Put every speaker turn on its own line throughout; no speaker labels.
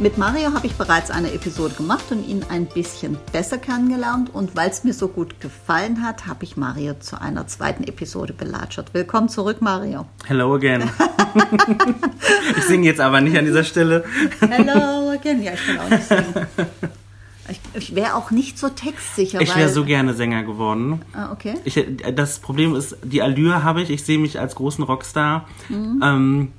mit Mario habe ich bereits eine Episode gemacht und ihn ein bisschen besser kennengelernt. Und weil es mir so gut gefallen hat, habe ich Mario zu einer zweiten Episode belatschert. Willkommen zurück, Mario.
Hello again. ich singe jetzt aber nicht an dieser Stelle.
Hello again. Ja, ich kann auch nicht singen. Ich, ich wäre auch nicht so textsicher.
Ich wäre so gerne Sänger geworden.
Ah, okay.
Ich, das Problem ist, die Allure habe ich. Ich sehe mich als großen Rockstar. Mhm. Ähm,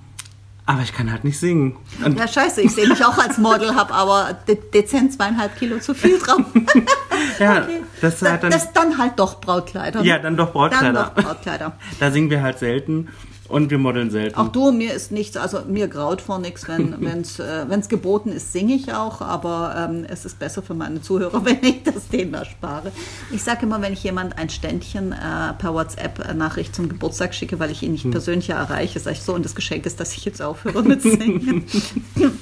aber ich kann halt nicht singen.
Und ja, scheiße, ich sehe mich auch als Model, habe aber de dezent zweieinhalb Kilo zu viel drauf.
ja, okay. Das,
halt dann, das dann halt doch Brautkleider.
Ja, dann doch Brautkleider.
Dann doch Brautkleider.
da singen wir halt selten. Und wir modeln selten.
Auch du, mir ist nichts, also mir graut vor nichts, wenn es äh, wenn's geboten ist, singe ich auch, aber ähm, es ist besser für meine Zuhörer, wenn ich das denen erspare. Ich sage immer, wenn ich jemand ein Ständchen äh, per WhatsApp-Nachricht zum Geburtstag schicke, weil ich ihn nicht hm. persönlich erreiche, sage ich so, und das Geschenk ist, dass ich jetzt aufhöre mit Singen.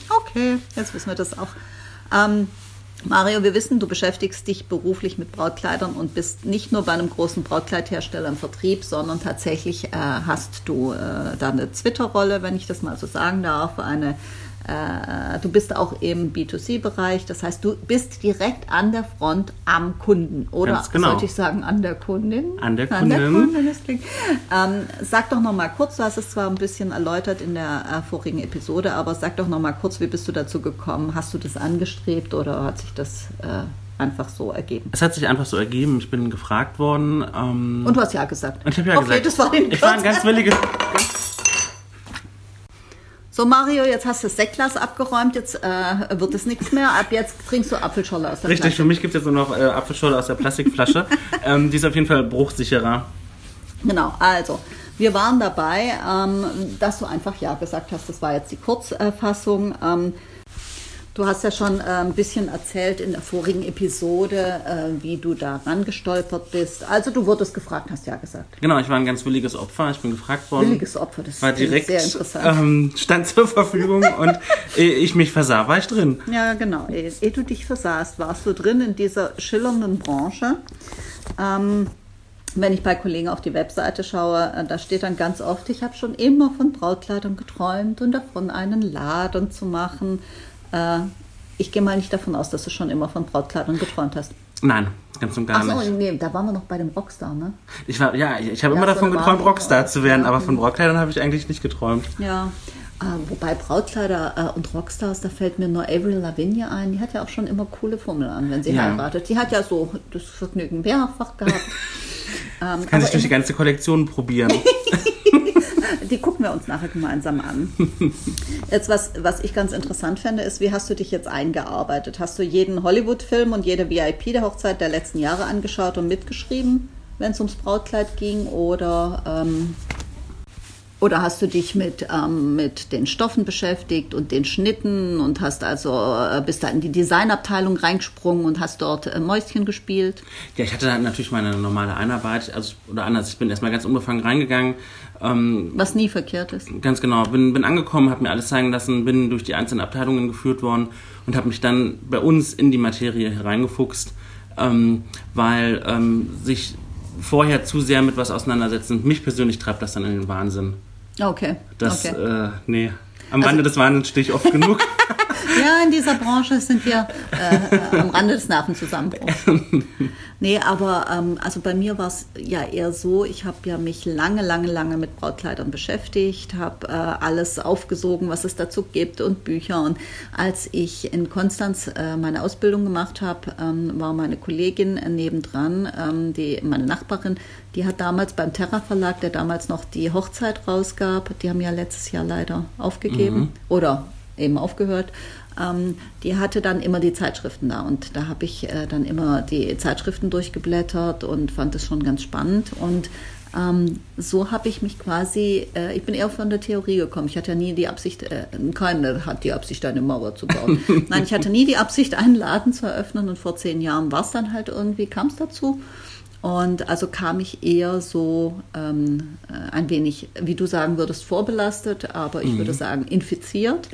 okay, jetzt wissen wir das auch. Ähm, Mario, wir wissen, du beschäftigst dich beruflich mit Brautkleidern und bist nicht nur bei einem großen Brautkleidhersteller im Vertrieb, sondern tatsächlich äh, hast du äh, da eine Twitter-Rolle, wenn ich das mal so sagen darf, eine äh, du bist auch im B2C-Bereich, das heißt, du bist direkt an der Front am Kunden oder genau. sollte ich sagen an der Kundin?
An der Kundin. An der Kundin das
klingt. Ähm, sag doch noch mal kurz, du hast es zwar ein bisschen erläutert in der äh, vorigen Episode, aber sag doch noch mal kurz, wie bist du dazu gekommen? Hast du das angestrebt oder hat sich das äh, einfach so ergeben?
Es hat sich einfach so ergeben. Ich bin gefragt worden.
Ähm, Und du hast ja gesagt.
Und ich habe ja
okay,
gesagt.
Das war
ich war ein ganz williges.
So Mario, jetzt hast du das Sektglas abgeräumt, jetzt äh, wird es nichts mehr. Ab jetzt trinkst du Apfelscholle aus der
Richtig, Flasche. für mich gibt es jetzt nur noch äh, Apfelscholle aus der Plastikflasche. ähm, die ist auf jeden Fall bruchsicherer.
Genau, also wir waren dabei, ähm, dass du einfach Ja gesagt hast. Das war jetzt die Kurzfassung. Ähm, Du hast ja schon äh, ein bisschen erzählt in der vorigen Episode, äh, wie du da rangestolpert bist. Also du wurdest gefragt, hast ja gesagt.
Genau, ich war ein ganz williges Opfer. Ich bin gefragt worden.
Williges Opfer, das
war direkt, sehr interessant. Ähm, stand zur Verfügung und ehe ich mich versah, war ich drin.
Ja, genau. Ehe, ehe du dich versahst, warst du drin in dieser schillernden Branche. Ähm, wenn ich bei Kollegen auf die Webseite schaue, äh, da steht dann ganz oft, ich habe schon immer von Brautkleidern geträumt und davon einen Laden zu machen. Äh, ich gehe mal nicht davon aus, dass du schon immer von Brautkleidern geträumt hast.
Nein, ganz und gar
Ach so,
nicht.
Nee, da waren wir noch bei dem Rockstar, ne?
Ich war, ja, ich, ich habe ja, immer davon geträumt, Rockstar zu werden, aber von Brautkleidern habe ich eigentlich nicht geträumt.
Ja. Äh, wobei Brautkleider äh, und Rockstars, da fällt mir nur Avril Lavigne ein. Die hat ja auch schon immer coole Formel an, wenn sie ja. heiratet. Die hat ja so das Vergnügen mehrfach gehabt.
ähm, kann sich durch die ganze Kollektion probieren.
die gucken wir uns nachher gemeinsam an. Jetzt, was, was ich ganz interessant finde, ist, wie hast du dich jetzt eingearbeitet? Hast du jeden Hollywood-Film und jede VIP der Hochzeit der letzten Jahre angeschaut und mitgeschrieben, wenn es ums Brautkleid ging? Oder ähm, oder hast du dich mit, ähm, mit den Stoffen beschäftigt und den Schnitten und hast also äh, bist da in die Designabteilung reingesprungen und hast dort äh, Mäuschen gespielt?
Ja, ich hatte natürlich meine normale Einarbeit, also oder anders, ich bin erstmal ganz unbefangen reingegangen.
Ähm, Was nie verkehrt ist.
Ganz genau, bin, bin angekommen, habe mir alles zeigen lassen, bin durch die einzelnen Abteilungen geführt worden und habe mich dann bei uns in die Materie hereingefuchst, ähm, weil ähm, sich vorher zu sehr mit was auseinandersetzen, mich persönlich treibt das dann in den Wahnsinn.
Okay.
Das,
okay.
Äh, nee, am also, Rande des Wahnsinns stehe ich oft genug.
ja, in dieser Branche sind wir äh, am Rande des Nervenzusammenbruchs. nee, aber ähm, also bei mir war es ja eher so, ich habe ja mich lange, lange, lange mit Brautkleidern beschäftigt, habe äh, alles aufgesogen, was es dazu gibt und Bücher. Und als ich in Konstanz äh, meine Ausbildung gemacht habe, ähm, war meine Kollegin nebendran, ähm, die, meine Nachbarin, die hat damals beim Terra Verlag, der damals noch die Hochzeit rausgab, die haben ja letztes Jahr leider aufgegeben mhm. oder eben aufgehört. Ähm, die hatte dann immer die Zeitschriften da und da habe ich äh, dann immer die Zeitschriften durchgeblättert und fand es schon ganz spannend und ähm, so habe ich mich quasi, äh, ich bin eher von der Theorie gekommen. Ich hatte ja nie die Absicht, äh, keiner hat die Absicht, eine Mauer zu bauen. Nein, ich hatte nie die Absicht, einen Laden zu eröffnen und vor zehn Jahren war es dann halt irgendwie, kam es dazu. Und also kam ich eher so ähm, äh, ein wenig, wie du sagen würdest, vorbelastet, aber ich mhm. würde sagen infiziert.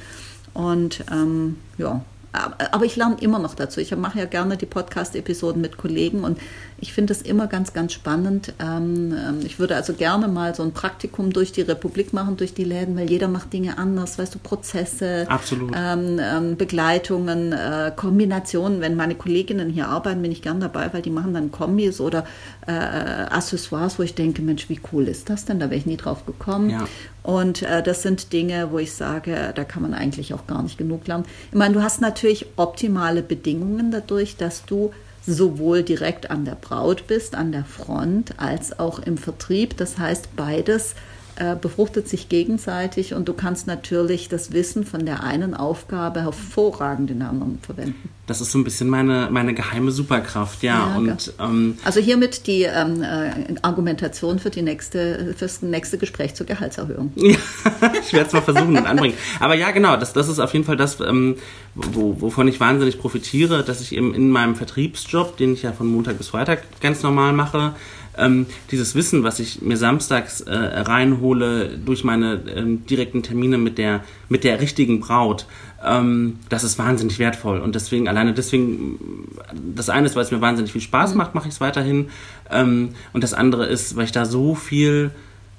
Und ähm, ja, aber ich lerne immer noch dazu. Ich mache ja gerne die Podcast-Episoden mit Kollegen und ich finde es immer ganz, ganz spannend. Ähm, ähm, ich würde also gerne mal so ein Praktikum durch die Republik machen, durch die Läden, weil jeder macht Dinge anders, weißt du, Prozesse, ähm, Begleitungen, äh, Kombinationen. Wenn meine Kolleginnen hier arbeiten, bin ich gern dabei, weil die machen dann Kombis oder äh, Accessoires, wo ich denke, Mensch, wie cool ist das denn? Da wäre ich nie drauf gekommen. Ja. Und äh, das sind Dinge, wo ich sage, da kann man eigentlich auch gar nicht genug lernen. Ich meine, du hast natürlich optimale Bedingungen dadurch, dass du sowohl direkt an der Braut bist, an der Front, als auch im Vertrieb. Das heißt, beides äh, befruchtet sich gegenseitig und du kannst natürlich das Wissen von der einen Aufgabe hervorragend in der anderen verwenden.
Das ist so ein bisschen meine, meine geheime Superkraft, ja. ja und,
ähm, also hiermit die ähm, äh, Argumentation für die nächste, fürs nächste Gespräch zur Gehaltserhöhung.
Ja, ich werde es mal versuchen und anbringen. Aber ja, genau, das, das ist auf jeden Fall das, ähm, wo, wovon ich wahnsinnig profitiere, dass ich eben in meinem Vertriebsjob, den ich ja von Montag bis Freitag ganz normal mache, ähm, dieses Wissen, was ich mir samstags äh, reinhole durch meine ähm, direkten Termine mit der, mit der richtigen Braut, ähm, das ist wahnsinnig wertvoll. Und deswegen, alleine deswegen, das eine ist, weil es mir wahnsinnig viel Spaß mhm. macht, mache ich es weiterhin. Ähm, und das andere ist, weil ich da so viel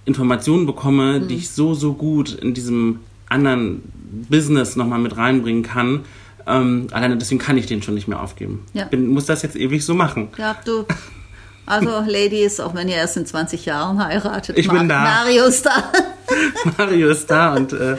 Informationen bekomme, mhm. die ich so, so gut in diesem anderen Business nochmal mit reinbringen kann. Ähm, alleine deswegen kann ich den schon nicht mehr aufgeben. Ja. Bin, muss das jetzt ewig so machen.
Ja, du also, Ladies, auch wenn ihr erst in 20 Jahren heiratet,
ich bin da.
Mario ist da.
Mario ist da und äh,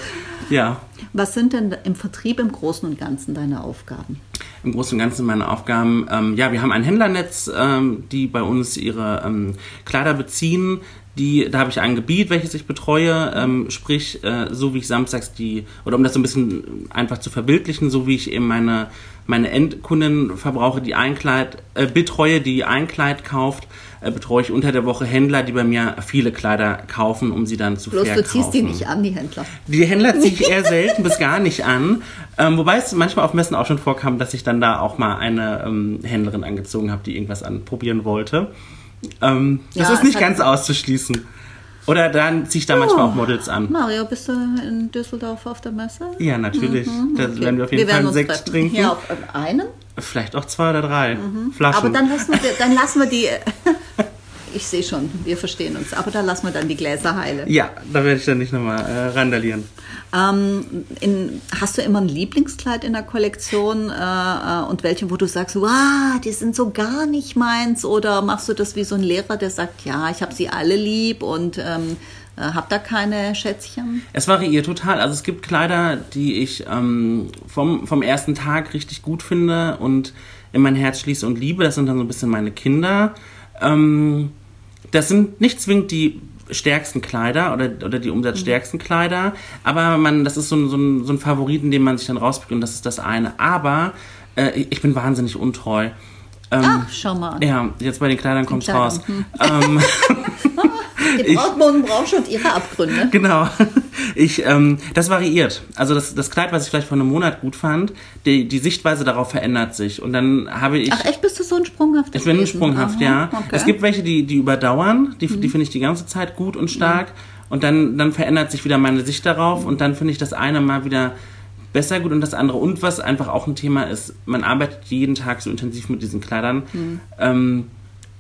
ja.
Was sind denn im Vertrieb im Großen und Ganzen deine Aufgaben?
Im Großen und Ganzen meine Aufgaben, ähm, ja, wir haben ein Händlernetz, ähm, die bei uns ihre ähm, Kleider beziehen. Die, da habe ich ein Gebiet, welches ich betreue, ähm, sprich, äh, so wie ich samstags die, oder um das so ein bisschen einfach zu verbildlichen, so wie ich eben meine meine Endkunden verbrauche, die ein Kleid, äh, betreue, die ein Kleid kauft, äh, betreue ich unter der Woche Händler, die bei mir viele Kleider kaufen, um sie dann zu Bloß verkaufen.
du ziehst die nicht an, die Händler.
Die Händler ziehe ich eher selten bis gar nicht an. Ähm, wobei es manchmal auf Messen auch schon vorkam, dass ich dann da auch mal eine ähm, Händlerin angezogen habe, die irgendwas anprobieren wollte. Ähm, das ja, ist nicht ganz auszuschließen. Oder dann ziehe ich da oh, manchmal auch Models an.
Mario, bist du in Düsseldorf auf der Messe?
Ja, natürlich. Mhm, da werden wir auf jeden wir Fall einen Sekt treffen. trinken.
Ja, auf einen?
Vielleicht auch zwei oder drei mhm. Flaschen.
Aber dann lassen wir, dann lassen wir die. ich sehe schon, wir verstehen uns. Aber da lassen wir dann die Gläser heile.
Ja, da werde ich dann nicht nochmal äh, randalieren.
Ähm, in, hast du immer ein Lieblingskleid in der Kollektion äh, äh, und welche, wo du sagst, wow, die sind so gar nicht meins? Oder machst du das wie so ein Lehrer, der sagt, ja, ich habe sie alle lieb und ähm, äh, hab da keine Schätzchen?
Es variiert total. Also es gibt Kleider, die ich ähm, vom, vom ersten Tag richtig gut finde und in mein Herz schließe und liebe. Das sind dann so ein bisschen meine Kinder. Ähm, das sind nicht zwingend die stärksten Kleider oder, oder die umsatzstärksten Kleider, aber man, das ist so ein, so, ein, so ein Favorit, den man sich dann rauspickt und das ist das eine. Aber äh, ich bin wahnsinnig untreu.
Ähm, Ach, schau mal.
Ja, jetzt bei den Kleidern kommt es raus. Hm.
Ähm, die Brautmoden brauchen schon ihre Abgründe.
Genau. Ich, ähm, das variiert. Also das, das Kleid, was ich vielleicht vor einem Monat gut fand, die, die Sichtweise darauf verändert sich. Und dann habe ich.
Ach echt, bist du so ein sprunghaft?
Ich bin ein sprunghaft, Aha, ja. Okay. Es gibt welche, die, die überdauern, die, mhm. die finde ich die ganze Zeit gut und stark. Mhm. Und dann, dann verändert sich wieder meine Sicht darauf mhm. und dann finde ich das eine mal wieder besser gut und das andere. Und was einfach auch ein Thema ist, man arbeitet jeden Tag so intensiv mit diesen Kleidern. Mhm. Ähm,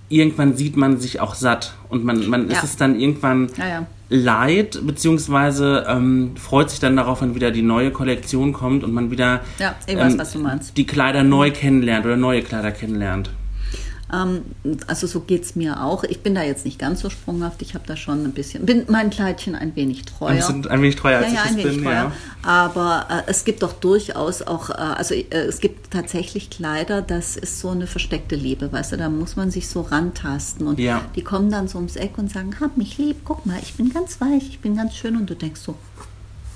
irgendwann sieht man sich auch satt und man, man ja. ist es dann irgendwann ja, ja. leid, beziehungsweise ähm, freut sich dann darauf, wenn wieder die neue Kollektion kommt und man wieder
ja, ich weiß, ähm, was du meinst.
die Kleider neu kennenlernt oder neue Kleider kennenlernt.
Ähm, also so geht es mir auch. Ich bin da jetzt nicht ganz so sprunghaft. Ich habe da schon ein bisschen, bin mein Kleidchen ein wenig treuer. Ein,
bisschen, ein wenig treuer, als ja, ja, ich es bin. Treuer. Ja.
Aber äh, es gibt doch durchaus auch, äh, also äh, es gibt tatsächlich Kleider, das ist so eine versteckte Liebe, weißt du, da muss man sich so rantasten und ja. die kommen dann so ums Eck und sagen, hab mich lieb, guck mal, ich bin ganz weich, ich bin ganz schön und du denkst so,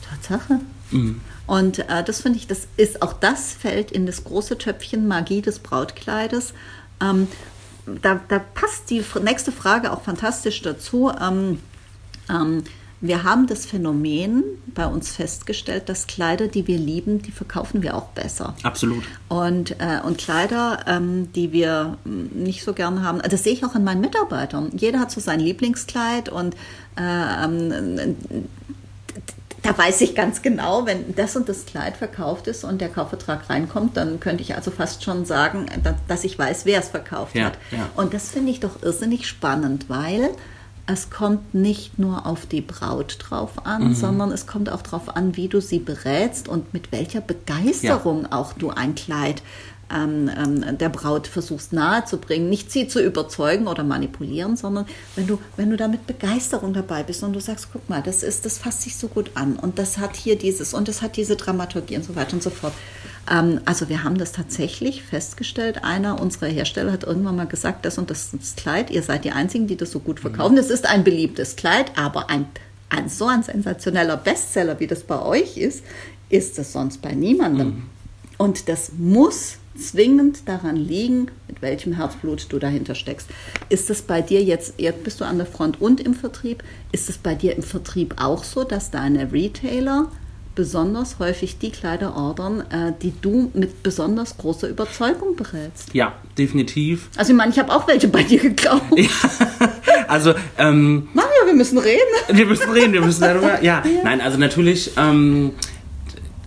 Tatsache. Mhm. Und äh, das finde ich, das ist auch das fällt in das große Töpfchen Magie des Brautkleides. Ähm, da, da, passt die nächste Frage auch fantastisch dazu. Ähm, ähm, wir haben das Phänomen bei uns festgestellt, dass Kleider, die wir lieben, die verkaufen wir auch besser.
Absolut.
Und, äh, und Kleider, ähm, die wir mm, nicht so gerne haben, das sehe ich auch in meinen Mitarbeitern. Jeder hat so sein Lieblingskleid und äh, ähm, da weiß ich ganz genau, wenn das und das Kleid verkauft ist und der Kaufvertrag reinkommt, dann könnte ich also fast schon sagen, dass ich weiß, wer es verkauft ja, hat. Ja. Und das finde ich doch irrsinnig spannend, weil es kommt nicht nur auf die Braut drauf an, mhm. sondern es kommt auch darauf an, wie du sie berätst und mit welcher Begeisterung ja. auch du ein Kleid ähm, ähm, der Braut versuchst nahezubringen, nicht sie zu überzeugen oder manipulieren, sondern wenn du, wenn du da mit Begeisterung dabei bist und du sagst, guck mal, das ist, das fasst sich so gut an und das hat hier dieses und das hat diese Dramaturgie und so weiter und so fort. Ähm, also wir haben das tatsächlich festgestellt. Einer unserer Hersteller hat irgendwann mal gesagt, das und das ist das Kleid, ihr seid die Einzigen, die das so gut verkaufen. Es ist ein beliebtes Kleid, aber ein, ein so ein sensationeller Bestseller, wie das bei euch ist, ist es sonst bei niemandem. Mhm. Und das muss zwingend daran liegen, mit welchem Herzblut du dahinter steckst. Ist es bei dir jetzt, jetzt bist du an der Front und im Vertrieb, ist es bei dir im Vertrieb auch so, dass deine Retailer besonders häufig die Kleider ordern, äh, die du mit besonders großer Überzeugung berätst?
Ja, definitiv.
Also ich meine, ich habe auch welche bei dir gekauft. Ja,
also ähm,
Mario, wir müssen reden.
Wir müssen reden, wir müssen darüber. Ja, ja. nein, also natürlich. Ähm,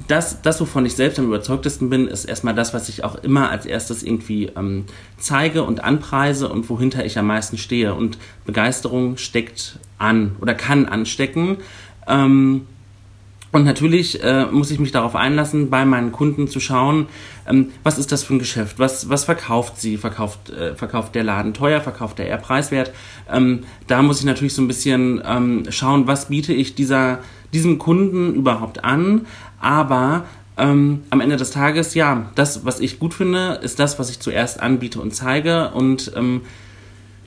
das, das, wovon ich selbst am überzeugtesten bin, ist erstmal das, was ich auch immer als erstes irgendwie ähm, zeige und anpreise und wohinter ich am meisten stehe. Und Begeisterung steckt an oder kann anstecken. Ähm, und natürlich äh, muss ich mich darauf einlassen, bei meinen Kunden zu schauen, ähm, was ist das für ein Geschäft, was, was verkauft sie, verkauft, äh, verkauft der Laden teuer, verkauft der eher preiswert. Ähm, da muss ich natürlich so ein bisschen ähm, schauen, was biete ich dieser, diesem Kunden überhaupt an, aber ähm, am Ende des Tages, ja, das, was ich gut finde, ist das, was ich zuerst anbiete und zeige und ähm,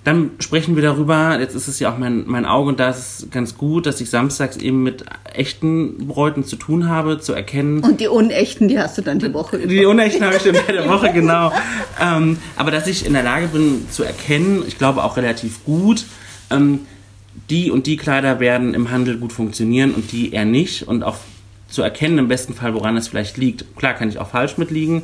dann sprechen wir darüber, jetzt ist es ja auch mein, mein Auge und da ist es ganz gut, dass ich samstags eben mit echten Bräuten zu tun habe, zu erkennen.
Und die unechten, die hast du dann die Woche
über. Die unechten habe ich dann bei der Woche, genau. ähm, aber dass ich in der Lage bin zu erkennen, ich glaube auch relativ gut, ähm, die und die Kleider werden im Handel gut funktionieren und die eher nicht und auch zu erkennen im besten Fall, woran es vielleicht liegt. Klar kann ich auch falsch mitliegen,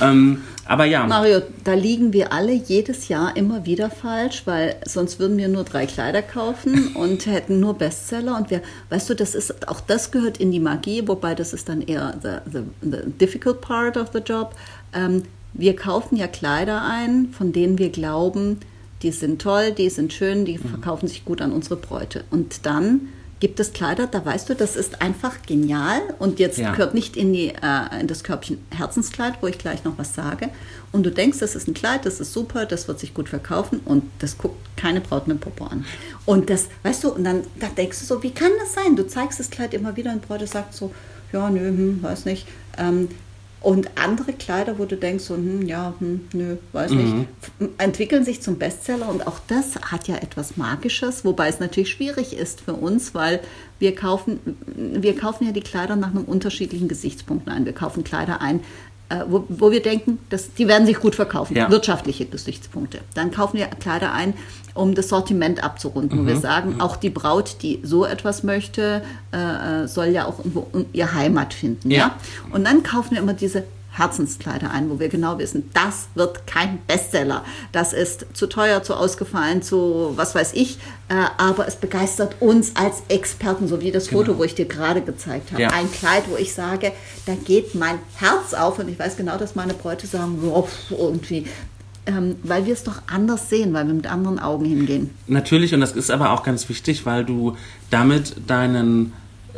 ähm, aber ja.
Mario, da liegen wir alle jedes Jahr immer wieder falsch, weil sonst würden wir nur drei Kleider kaufen und hätten nur Bestseller. Und wir, weißt du, das ist, auch das gehört in die Magie, wobei das ist dann eher the, the, the difficult part of the job. Ähm, wir kaufen ja Kleider ein, von denen wir glauben, die sind toll, die sind schön, die mhm. verkaufen sich gut an unsere Bräute. Und dann gibt es Kleider, da weißt du, das ist einfach genial und jetzt ja. gehört nicht in, die, äh, in das Körbchen Herzenskleid, wo ich gleich noch was sage. Und du denkst, das ist ein Kleid, das ist super, das wird sich gut verkaufen und das guckt keine Braut mit Popo an. Und das, weißt du, und dann da denkst du so, wie kann das sein? Du zeigst das Kleid immer wieder und Bräute sagt so, ja, nö, hm, weiß nicht. Ähm, und andere Kleider, wo du denkst, so, hm, ja, hm, nö, weiß mhm. nicht, entwickeln sich zum Bestseller. Und auch das hat ja etwas Magisches, wobei es natürlich schwierig ist für uns, weil wir kaufen, wir kaufen ja die Kleider nach einem unterschiedlichen Gesichtspunkt ein. Wir kaufen Kleider ein, wo, wo, wir denken, dass die werden sich gut verkaufen, ja. wirtschaftliche Gesichtspunkte. Dann kaufen wir Kleider ein, um das Sortiment abzurunden, mhm. wo wir sagen, mhm. auch die Braut, die so etwas möchte, äh, äh soll ja auch irgendwo ihr Heimat finden. Ja. ja. Und dann kaufen wir immer diese Herzenskleider ein, wo wir genau wissen, das wird kein Bestseller. Das ist zu teuer, zu ausgefallen, zu was weiß ich. Äh, aber es begeistert uns als Experten, so wie das genau. Foto, wo ich dir gerade gezeigt habe. Ja. Ein Kleid, wo ich sage, da geht mein Herz auf und ich weiß genau, dass meine Bräute sagen, irgendwie. Ähm, weil wir es doch anders sehen, weil wir mit anderen Augen hingehen.
Natürlich, und das ist aber auch ganz wichtig, weil du damit deinen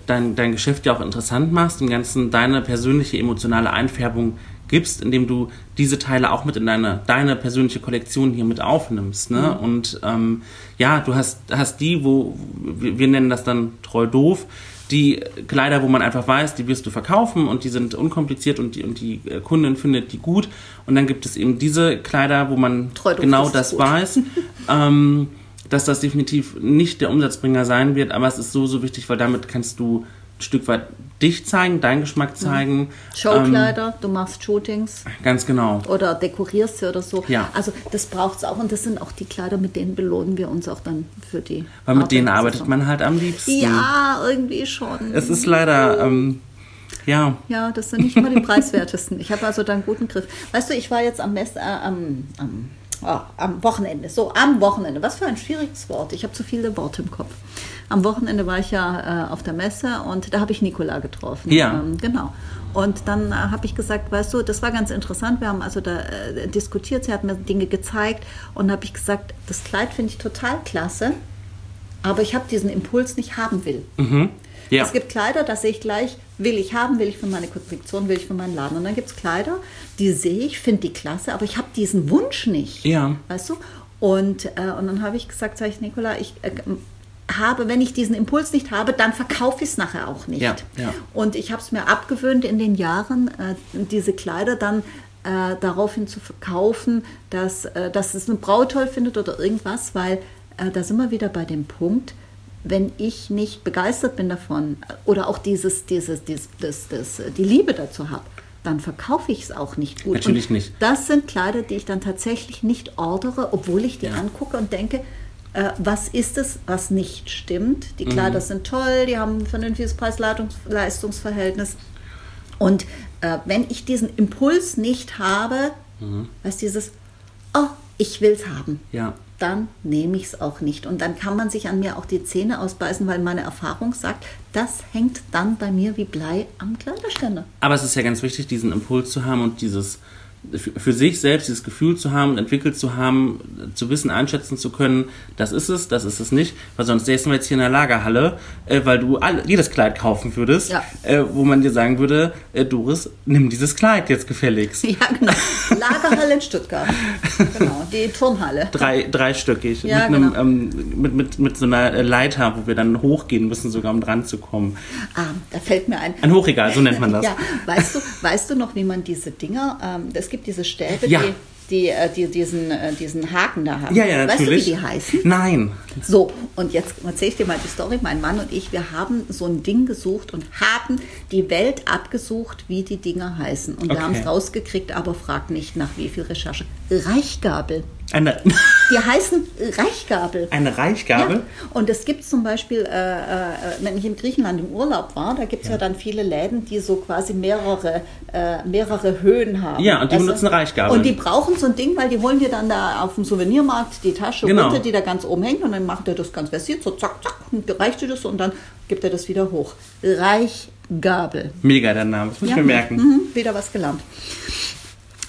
dein, dein Geschäft ja auch interessant machst, im Ganzen deine persönliche emotionale Einfärbung gibst, indem du diese Teile auch mit in deine, deine persönliche Kollektion hier mit aufnimmst. Ne? Mhm. Und ähm, ja, du hast, hast die, wo wir nennen das dann treu doof, die Kleider, wo man einfach weiß, die wirst du verkaufen und die sind unkompliziert und die, und die äh, Kundin findet die gut. Und dann gibt es eben diese Kleider, wo man genau das weiß. ähm, dass das definitiv nicht der Umsatzbringer sein wird, aber es ist so, so wichtig, weil damit kannst du ein Stück weit dich zeigen, deinen Geschmack zeigen.
Showkleider, ähm, du machst Shootings.
Ganz genau.
Oder dekorierst sie oder so.
Ja.
Also das braucht es auch und das sind auch die Kleider, mit denen belohnen wir uns auch dann für die.
Weil mit denen arbeitet man halt am liebsten.
Ja, irgendwie schon.
Es ist leider. Ähm, ja.
Ja, das sind nicht immer die preiswertesten. Ich habe also da einen guten Griff. Weißt du, ich war jetzt am, Mess, äh, am, am, oh, am Wochenende. So, am Wochenende. Was für ein schwieriges Wort. Ich habe zu viele Worte im Kopf. Am Wochenende war ich ja äh, auf der Messe und da habe ich Nikola getroffen.
Ja.
Ähm, genau. Und dann äh, habe ich gesagt, weißt du, das war ganz interessant. Wir haben also da äh, diskutiert, sie hat mir Dinge gezeigt und habe ich gesagt, das Kleid finde ich total klasse, aber ich habe diesen Impuls nicht haben will.
Mhm. Ja.
Es gibt Kleider, da sehe ich gleich, will ich haben, will ich für meine Kollektion, will ich für meinen Laden. Und dann gibt es Kleider, die sehe ich, finde die klasse, aber ich habe diesen Wunsch nicht.
Ja.
Weißt du? Und, äh, und dann habe ich gesagt, sage ich, Nicola, ich äh, habe, wenn ich diesen Impuls nicht habe, dann verkaufe ich es nachher auch nicht.
Ja, ja.
Und ich habe es mir abgewöhnt in den Jahren, äh, diese Kleider dann äh, daraufhin zu verkaufen, dass, äh, dass es eine Braut toll findet oder irgendwas, weil äh, da sind wir wieder bei dem Punkt, wenn ich nicht begeistert bin davon oder auch dieses, dieses, dieses, das, das, die Liebe dazu habe, dann verkaufe ich es auch nicht gut.
Natürlich
und
nicht.
Das sind Kleider, die ich dann tatsächlich nicht ordere, obwohl ich die
Ja.
angucke und denke, äh, was ist es, was nicht stimmt. Die Kleider
Mhm.
sind toll, die haben ein vernünftiges Preis-Leistungs-Verhältnis. Und äh, wenn ich diesen Impuls nicht habe,
Mhm.
was dieses, oh, ich will es haben,
Ja.
Dann nehme ich es auch nicht. Und dann kann man sich an mir auch die Zähne ausbeißen, weil meine Erfahrung sagt, das hängt dann bei mir wie Blei am Kleiderständer.
Aber es ist ja ganz wichtig, diesen Impuls zu haben und dieses für sich selbst dieses Gefühl zu haben und entwickelt zu haben, zu wissen, einschätzen zu können, das ist es, das ist es nicht, weil sonst säßen wir jetzt hier in der Lagerhalle, äh, weil du all, jedes Kleid kaufen würdest,
Ja.
äh, wo man dir sagen würde, äh, Doris, nimm dieses Kleid jetzt gefälligst.
Ja, genau. Lagerhalle in Stuttgart. Genau, die Turnhalle.
Drei, dreistöckig,
Ja,
mit, einem,
genau.
ähm, mit, mit, mit so einer äh, Leiter, wo wir dann hochgehen müssen, sogar um dran zu kommen.
Ah, da fällt mir ein.
Ein Hochregal, so nennt man das.
Ja, weißt du, weißt du noch, wie man diese Dinger, ähm, es gibt diese Stäbe,
Ja.
die, die, äh, die diesen, äh, diesen Haken da haben.
Ja, ja, natürlich.
Weißt du, wie die heißen?
Nein.
So, und jetzt erzähle ich dir mal die Story. Mein Mann und ich, wir haben so ein Ding gesucht und haben die Welt abgesucht, wie die Dinger heißen. Und wir
Okay.
haben es rausgekriegt, aber frag nicht nach wie viel Recherche. Reichgabel.
Eine,
Die heißen Reichgabel.
eine Reichgabel?
Ja. Und es gibt zum Beispiel, äh, äh, wenn ich in Griechenland im Urlaub war, da gibt es ja. dann viele Läden, die so quasi mehrere, äh, mehrere Höhen haben.
Ja, und die
du?
benutzen Reichgabeln.
Und die brauchen so ein Ding, weil die holen dir dann da auf dem Souvenirmarkt die Tasche
Genau.
runter, die da ganz oben hängt und dann macht er das ganz versiert, so zack, zack, und reicht dir das und dann gibt er das wieder hoch. Reichgabel.
Mega der Name, das muss ich mir merken.
Mhm, wieder was gelernt.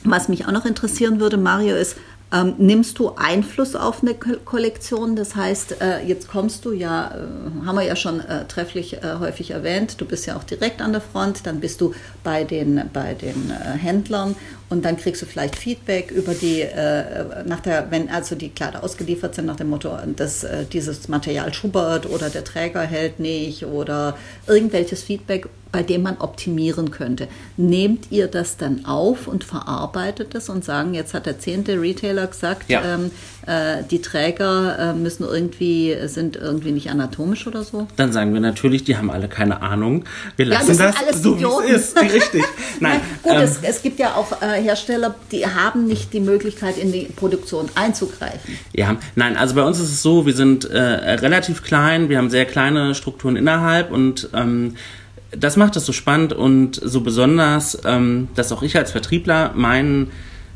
Was mich auch noch interessieren würde, Mario, ist, ähm, nimmst du Einfluss auf eine Ko- Kollektion? Das heißt, äh, jetzt kommst du ja, äh, haben wir ja schon äh, trefflich äh, häufig erwähnt, du bist ja auch direkt an der Front, dann bist du bei den, bei den äh, Händlern und dann kriegst du vielleicht Feedback über die, äh, nach der, wenn also die Kleider ausgeliefert sind, nach dem Motto, dass äh, dieses Material schubbert oder der Träger hält nicht oder irgendwelches Feedback bei dem man optimieren könnte. Nehmt ihr das dann auf und verarbeitet es und sagen, jetzt hat der zehnte Retailer gesagt,
Ja.
ähm, äh, die Träger äh, müssen irgendwie, sind irgendwie nicht anatomisch oder so?
Dann sagen wir natürlich, die haben alle keine Ahnung. Wir
Ja,
lassen
das sind
das,
alles
so wie es ist. Richtig. Nein.
Gut,
ähm,
es, es gibt ja auch äh, Hersteller, die haben nicht die Möglichkeit, in die Produktion einzugreifen.
Ja, nein, also bei uns ist es so, wir sind äh, relativ klein, wir haben sehr kleine Strukturen innerhalb und ähm, das macht es so spannend und so besonders, ähm, dass auch ich als Vertriebler meinen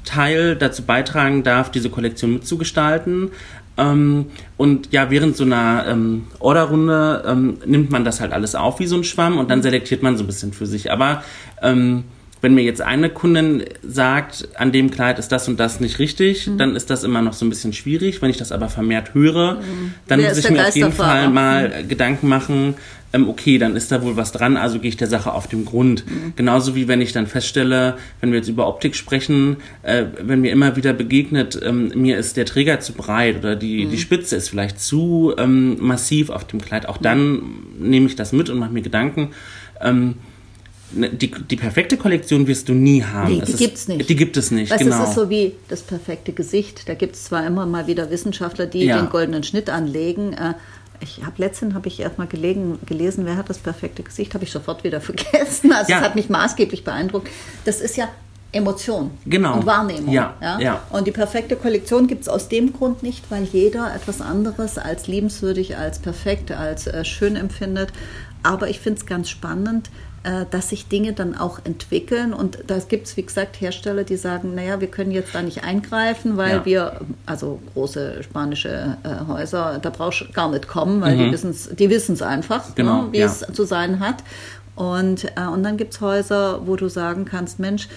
Teil dazu beitragen darf, diese Kollektion mitzugestalten. Ähm, und ja, während so einer ähm, Orderrunde ähm, nimmt man das halt alles auf wie so ein Schwamm und dann selektiert man so ein bisschen für sich. Aber ähm, wenn mir jetzt eine Kundin sagt, an dem Kleid ist das und das nicht richtig,
Mhm.
dann ist das immer noch so ein bisschen schwierig. Wenn ich das aber vermehrt höre, dann
Wer
muss ich mir auf jeden? Fall mal äh, Gedanken machen, ähm, okay, dann ist da wohl was dran, also gehe ich der Sache auf den Grund.
Mhm.
Genauso wie wenn ich dann feststelle, wenn wir jetzt über Optik sprechen, äh, wenn mir immer wieder begegnet, ähm, mir ist der Träger zu breit oder die,
Mhm.
die Spitze ist vielleicht zu ähm, massiv auf dem Kleid, auch dann nehme ich das mit und mache mir Gedanken. Ähm, die, die perfekte Kollektion wirst du nie haben.
Nee,
Es
die
ist,
gibt's nicht.
Die gibt es nicht,
Weißt du,
genau.
es ist so wie das perfekte Gesicht. Da gibt es zwar immer mal wieder Wissenschaftler, die
Ja.
den goldenen Schnitt anlegen. Äh, ich habe letztens habe ich erstmal gelegen, gelesen, wer hat das perfekte Gesicht, habe ich sofort wieder vergessen. Also
Ja.
es hat mich maßgeblich beeindruckt. Das ist ja Emotion
Genau.
und Wahrnehmung.
Ja, ja.
Und die perfekte Kollektion gibt es aus dem Grund nicht, weil jeder etwas anderes als liebenswürdig, als perfekt, als äh, schön empfindet. Aber ich finde es ganz spannend, dass sich Dinge dann auch entwickeln. Und da gibt es, wie gesagt, Hersteller, die sagen, naja, wir können jetzt da nicht eingreifen, weil
Ja.
wir, also große spanische äh, Häuser, da brauchst du gar nicht kommen, weil die wissen's, die wissen es einfach,
Genau,
ne, wie
ja.
es zu sein hat. Und, äh, und dann gibt es Häuser, wo du sagen kannst, Mensch,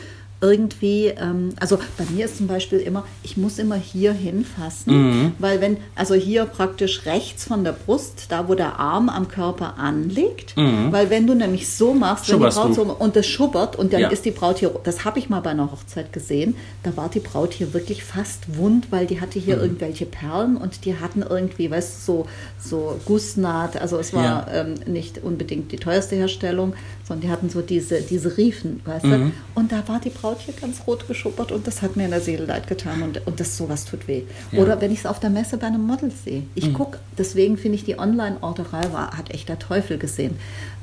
irgendwie, ähm, also bei mir ist zum Beispiel immer, ich muss immer hier hinfassen,
Mhm.
weil wenn, also hier praktisch rechts von der Brust, da wo der Arm am Körper anliegt, weil wenn du nämlich so machst, wenn die
Mhm.
Braut
du.
so, und das schubbert und dann
Ja.
ist die Braut hier, das habe ich mal bei einer Hochzeit gesehen, da war die Braut hier wirklich fast wund, weil die hatte hier
Mhm.
irgendwelche Perlen und die hatten irgendwie, weißt du, so, so Gussnaht, also es war
Ja.
ähm, nicht unbedingt die teuerste Herstellung, sondern die hatten so diese, diese Riefen, weißt
Mhm.
du? Und da war die Braut hier ganz rot geschuppert und das hat mir in der Seele leid getan und, und das sowas tut weh.
Ja.
Oder wenn ich es auf der Messe bei einem Model sehe. Ich
Mhm.
gucke, deswegen finde ich die Online-Orderei hat echt der Teufel gesehen.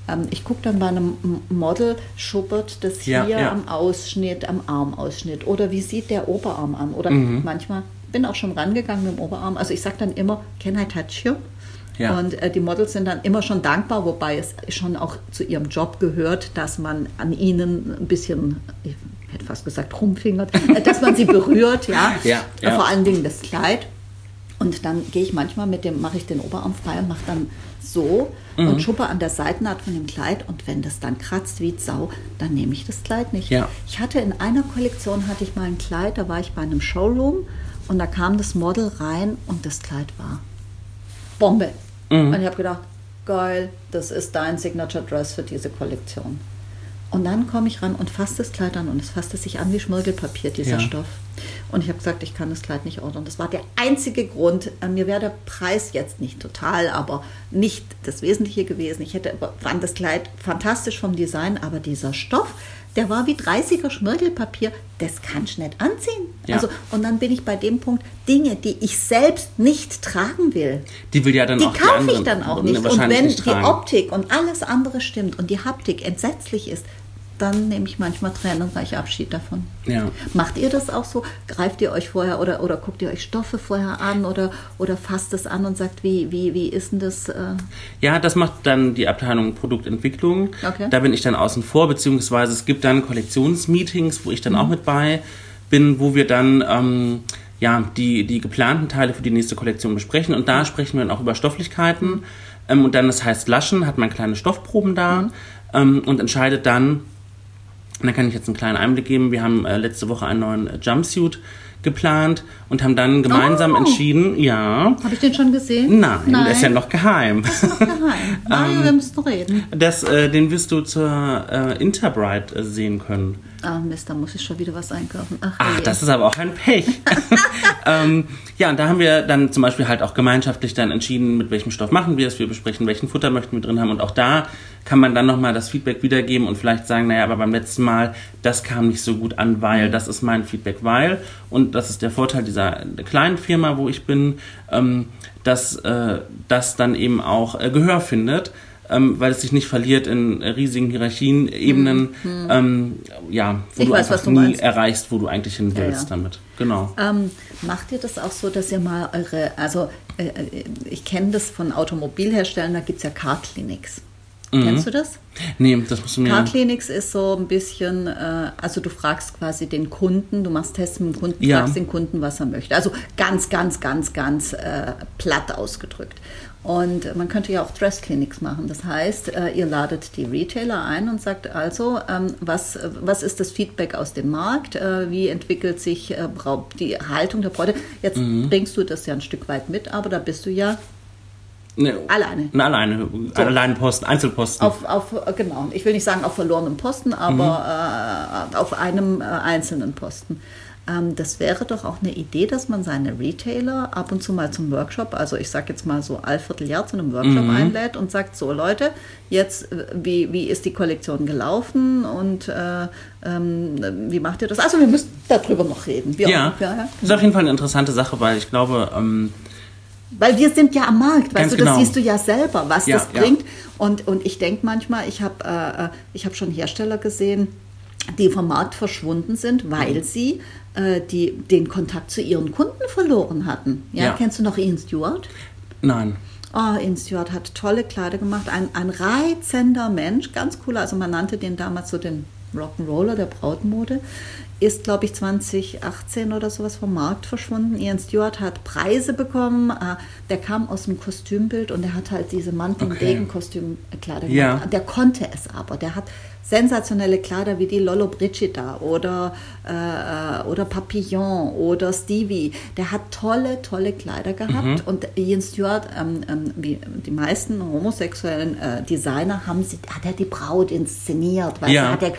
Ähm, ich gucke dann bei einem Model, schuppert das hier
Ja, ja.
am Ausschnitt, am Armausschnitt oder wie sieht der Oberarm an? Oder
Mhm.
manchmal bin auch schon rangegangen mit dem Oberarm. Also ich sage dann immer, can I touch you?
Ja.
Und äh, die Models sind dann immer schon dankbar, wobei es schon auch zu ihrem Job gehört, dass man an ihnen ein bisschen, ich hätte fast gesagt, rumfingert, äh, dass man sie berührt, ja.
Ja, ja.
Vor allen Dingen das Kleid. Und dann gehe ich manchmal mit dem, mache ich den Oberarm frei und mache dann so
Mhm.
und schuppe an der Seitennaht von dem Kleid und wenn das dann kratzt wie Sau, dann nehme ich das Kleid nicht.
Ja.
Ich hatte in einer Kollektion hatte ich mal ein Kleid, da war ich bei einem Showroom und da kam das Model rein und das Kleid war Bombe.
Mhm.
Und ich habe gedacht, geil, das ist dein Signature Dress für diese Kollektion. Und dann komme ich ran und fasse das Kleid an und es fasste sich an wie Schmirgelpapier, dieser
Ja.
Stoff. Und ich habe gesagt, ich kann das Kleid nicht ordern. Das war der einzige Grund. Äh, Mir wäre der Preis jetzt nicht total, aber nicht das Wesentliche gewesen. Ich hätte fand das Kleid fantastisch vom Design, aber dieser Stoff, der war wie 30er Schmirgelpapier. Das kannst du nicht anziehen.
Ja.
Also, und dann bin ich bei dem Punkt, Dinge, die ich selbst nicht tragen will,
Die will ja dann
die
auch die
kaufe ich
anderen
dann auch nicht. Und wenn
nicht
die. Optik und alles andere stimmt und die Haptik entsetzlich ist, dann nehme ich manchmal tränenreich Abschied davon.
Ja.
Macht ihr das auch so? Greift ihr euch vorher oder, oder guckt ihr euch Stoffe vorher an oder, oder fasst es an und sagt, wie, wie, wie ist denn das? Äh,
Ja, das macht dann die Abteilung Produktentwicklung.
Okay.
Da bin ich dann außen vor, beziehungsweise es gibt dann Kollektionsmeetings, wo ich dann auch mit bei bin, wo wir dann ähm, ja, die, die geplanten Teile für die nächste Kollektion besprechen. Und da sprechen wir dann auch über Stofflichkeiten. Ähm, und dann, das heißt Laschen, hat man kleine Stoffproben da ähm, und entscheidet dann, und da kann ich jetzt einen kleinen Einblick geben. Wir haben äh, letzte Woche einen neuen äh, Jumpsuit geplant und haben dann gemeinsam
Oh.
entschieden, ja,
Habe ich den schon gesehen?
nein, der ist ja noch geheim.
noch geheim. Mario, wir müssen reden.
Das, äh, den wirst du zur äh, Interbride äh, sehen können.
Ah, Mist, da muss ich schon wieder was einkaufen. Ach,
Ach, das ist aber auch ein Pech. ähm, ja, und da haben wir dann zum Beispiel halt auch gemeinschaftlich dann entschieden, mit welchem Stoff machen wir es. Wir besprechen, welchen Futter möchten wir drin haben. Und auch da kann man dann nochmal das Feedback wiedergeben und vielleicht sagen, naja, aber beim letzten Mal, das kam nicht so gut an, weil, das ist mein Feedback, weil. Und das ist der Vorteil dieser kleinen Firma, wo ich bin, ähm, dass äh, das dann eben auch äh, Gehör findet. Ähm, weil es sich nicht verliert in riesigen Hierarchien-Ebenen, ähm, ja, wo
Ich
du
weiß,
einfach
du
nie
meinst.
erreichst, wo du eigentlich hin
Ja,
willst
ja.
damit. Genau.
Ähm, macht ihr das auch so, dass ihr mal eure, also äh, äh, ich kenne das von Automobilherstellern, da gibt es ja Car Clinics.
Mhm.
Kennst du das?
Nee, das musst du mir.
Car Clinics ist so ein bisschen, äh, also du fragst quasi den Kunden, du machst Tests mit dem Kunden,
Ja.
fragst den Kunden, was er möchte. Also ganz, ganz, ganz, ganz äh, platt ausgedrückt. Und man könnte ja auch Dress Clinics machen. Das heißt, äh, ihr ladet die Retailer ein und sagt also, ähm, was, was ist das Feedback aus dem Markt? Äh, wie entwickelt sich äh, die Haltung der Bräute? Jetzt
Mhm.
bringst du das ja ein Stück weit mit, aber da bist du ja
Nee,
alleine.
Na, alleine. Alleine Posten, Einzelposten.
Auf, auf, genau, ich will nicht sagen auf verlorenem Posten, aber äh, auf einem äh, einzelnen Posten. Ähm, das wäre doch auch eine Idee, dass man seine Retailer ab und zu mal zum Workshop, also ich sage jetzt mal so all Vierteljahr zu einem Workshop einlädt und sagt, so Leute, jetzt, äh, wie, wie ist die Kollektion gelaufen und äh, ähm, wie macht ihr das? Also wir müssen darüber noch reden. Wir
ja,
auch, ja, ja.
ist auf jeden Fall eine interessante Sache, weil ich glaube, ähm,
Weil wir sind ja am Markt, weißt
Ganz
du,
genau.
das siehst du ja selber, was
Ja,
das
ja.
bringt. Und, und ich denke manchmal, ich habe äh, ich hab schon Hersteller gesehen, die vom Markt verschwunden sind,
Mhm.
weil sie äh, die, den Kontakt zu ihren Kunden verloren hatten. Ja,
Ja.
Kennst du noch Ian Stewart?
Nein.
Oh, Ian Stewart hat tolle Kleider gemacht. Ein, ein reizender Mensch, ganz cooler. Also man nannte den damals so den Rock'n'Roller der Brautmode. Ist, glaube ich, 2018 oder sowas vom Markt verschwunden. Ian Stewart hat Preise bekommen. Äh, Der kam aus dem Kostümbild und er hat halt diese Mantel- und
Okay.
Degenkostümkleider gemacht.
Ja.
Der konnte es aber. Der hat sensationelle Kleider wie die Lollo Brigida oder, äh, oder Papillon oder Stevie. Der hat tolle, tolle Kleider gehabt. Und Ian Stewart, ähm, ähm, wie die meisten homosexuellen äh, Designer, haben sie, hat er die Braut inszeniert. Weißt
Ja.
hat er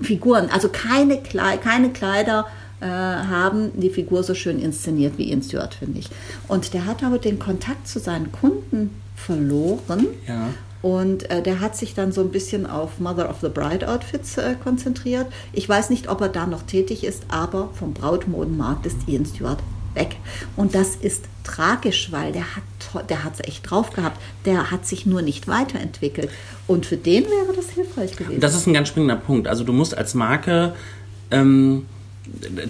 Figuren, also keine, Klei keine Kleider äh, haben die Figur so schön inszeniert wie Ian Stewart, finde ich. Und der hat aber den Kontakt zu seinen Kunden verloren.
Ja.
Und äh, der hat sich dann so ein bisschen auf Mother of the Bride Outfits äh, konzentriert. Ich weiß nicht, ob er da noch tätig ist, aber vom Brautmodenmarkt ist Ian Stewart weg. Und das ist tragisch, weil der hat der hat es echt drauf gehabt. Der hat sich nur nicht weiterentwickelt. Und für den wäre das hilfreich gewesen.
Das ist ein ganz springender Punkt. Also du musst als Marke, ähm,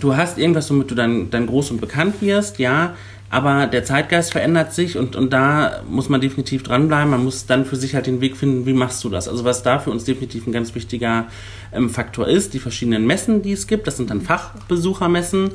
du hast irgendwas, womit du dann, dann groß und bekannt wirst, ja, aber der Zeitgeist verändert sich und, und da muss man definitiv dranbleiben. Man muss dann für sich halt den Weg finden, wie machst du das? Also was da für uns definitiv ein ganz wichtiger ähm, Faktor ist, die verschiedenen Messen, die es gibt, das sind dann Fachbesuchermessen.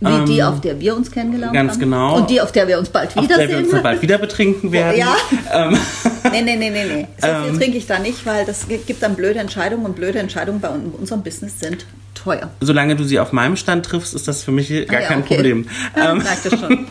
Wie die,
Ähm,
auf der wir uns kennengelernt
ganz
haben.
genau.
Und die, auf der wir uns bald
auf der wir
wiedersehen.
uns dann bald wieder betrinken werden.
Ja.
Ähm,
Nee, nee, nee, nee, nee. So viel
Ähm.
trinke ich da nicht, weil das gibt dann blöde Entscheidungen und blöde Entscheidungen bei un- unserem Business sind teuer.
solange du sie auf meinem Stand triffst, ist das für mich gar
Ah ja,
kein
okay.
Problem. Ähm,
ihr schon.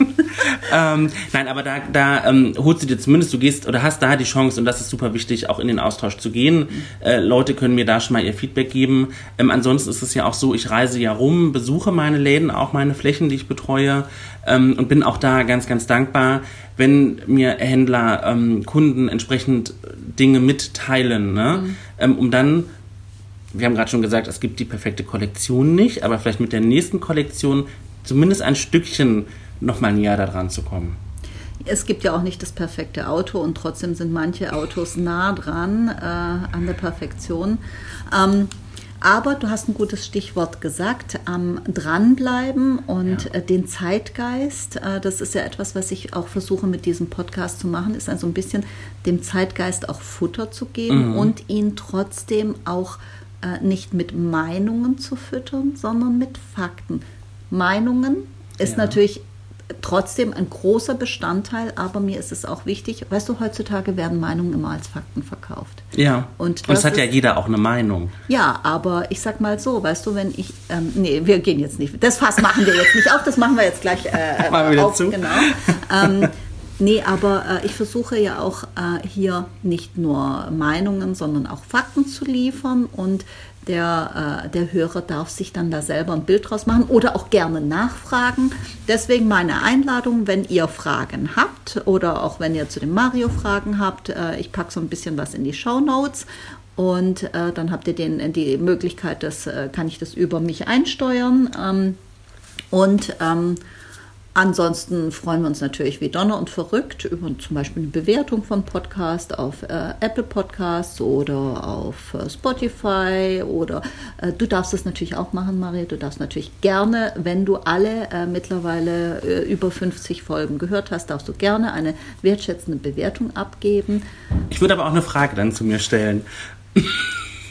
ähm, nein, aber da, da ähm, holst du dir zumindest, du gehst oder hast da die Chance, und das ist super wichtig, auch in den Austausch zu gehen. Äh, Leute können mir da schon mal ihr Feedback geben. Ähm, ansonsten ist es ja auch so, ich reise ja rum, besuche meine Läden, auch meine Flächen, die ich betreue ähm, und bin auch da ganz, ganz dankbar, wenn mir Händler, ähm, Kunden entsprechend Dinge mitteilen, ne? ähm, um dann wir haben gerade schon gesagt, es gibt die perfekte Kollektion nicht, aber vielleicht mit der nächsten Kollektion zumindest ein Stückchen nochmal näher daran zu kommen.
Es gibt ja auch nicht das perfekte Auto und trotzdem sind manche Autos nah dran äh, an der Perfektion. Ähm, aber du hast ein gutes Stichwort gesagt, am dranbleiben und
Ja.
äh, den Zeitgeist, äh, das ist ja etwas, was ich auch versuche mit diesem Podcast zu machen, ist also ein bisschen dem Zeitgeist auch Futter zu geben und ihn trotzdem auch nicht mit Meinungen zu füttern, sondern mit Fakten. Meinungen ist
Ja.
natürlich trotzdem ein großer Bestandteil, aber mir ist es auch wichtig, weißt du, heutzutage werden Meinungen immer als Fakten verkauft.
Ja.
Und
Und es
das
hat ja
ist-
jeder auch eine Meinung.
Ja, aber ich sag mal so, weißt du, wenn ich, ähm, nee, wir gehen jetzt nicht, das Fass machen wir jetzt nicht auf, das machen wir jetzt gleich äh,
Machen wir
auf,
zu.
genau. Ähm, nee, aber äh, ich versuche ja auch äh, hier nicht nur Meinungen, sondern auch Fakten zu liefern und der, äh, der Hörer darf sich dann da selber ein Bild draus machen oder auch gerne nachfragen. Deswegen meine Einladung, wenn ihr Fragen habt oder auch wenn ihr zu dem Mario Fragen habt, äh, ich packe so ein bisschen was in die Show Notes und äh, dann habt ihr den, die Möglichkeit, das äh, kann ich das über mich einsteuern. Ähm, und ähm, ansonsten freuen wir uns natürlich wie Donner und verrückt über zum Beispiel eine Bewertung von Podcast auf äh, Apple Podcasts oder auf äh, Spotify oder äh, du darfst das natürlich auch machen, Maria. Du darfst natürlich gerne, wenn du alle äh, mittlerweile äh, über 50 Folgen gehört hast, darfst du gerne eine wertschätzende Bewertung abgeben.
Ich würde aber auch eine Frage dann zu mir stellen.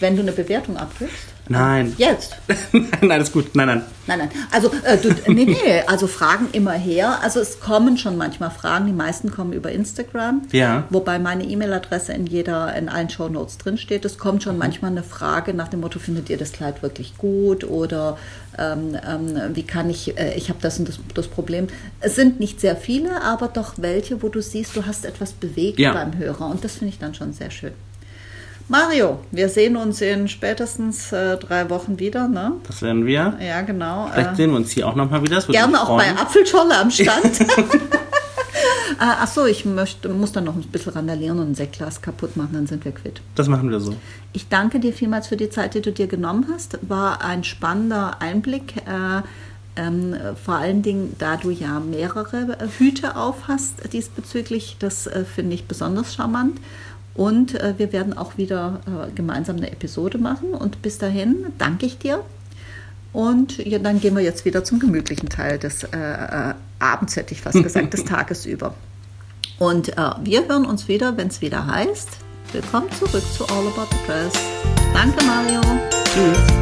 Wenn du eine Bewertung abgibst.
Nein.
Jetzt.
nein, alles gut. Nein, nein.
Nein, nein. Also, äh, du, nee, nee, also Fragen immer her. Also es kommen schon manchmal Fragen. Die meisten kommen über Instagram.
Ja.
Wobei meine E-Mail-Adresse in jeder, in allen Shownotes drin steht. Es kommt schon manchmal eine Frage nach dem Motto, findet ihr das Kleid wirklich gut? Oder ähm, ähm, wie kann ich, äh, ich habe das und das, das Problem. Es sind nicht sehr viele, aber doch welche, wo du siehst, du hast etwas bewegt
Ja.
beim Hörer. Und das finde ich dann schon sehr schön. Mario, wir sehen uns in spätestens äh, drei Wochen wieder, ne?
Das werden wir.
Ja, genau.
Vielleicht
Äh,
sehen wir uns hier auch nochmal wieder.
Gerne auch bei. Apfelscholle am Stand. äh, ach so, ich möchte, muss dann noch ein bisschen randalieren und ein Sektglas kaputt machen, dann sind wir quitt.
Das machen wir so.
Ich danke dir vielmals für die Zeit, die du dir genommen hast. War ein spannender Einblick äh, Ähm, vor allen Dingen, da du ja mehrere Hüte auf hast diesbezüglich, das äh, finde ich besonders charmant. Und äh, wir werden auch wieder äh, gemeinsam eine Episode machen. Und bis dahin danke ich dir. Und ja, dann gehen wir jetzt wieder zum gemütlichen Teil des äh, äh, Abends, hätte ich fast gesagt, des Tages über. Und wir hören uns wieder, wenn es wieder heißt. Willkommen zurück zu All About the Press. Danke, Mario.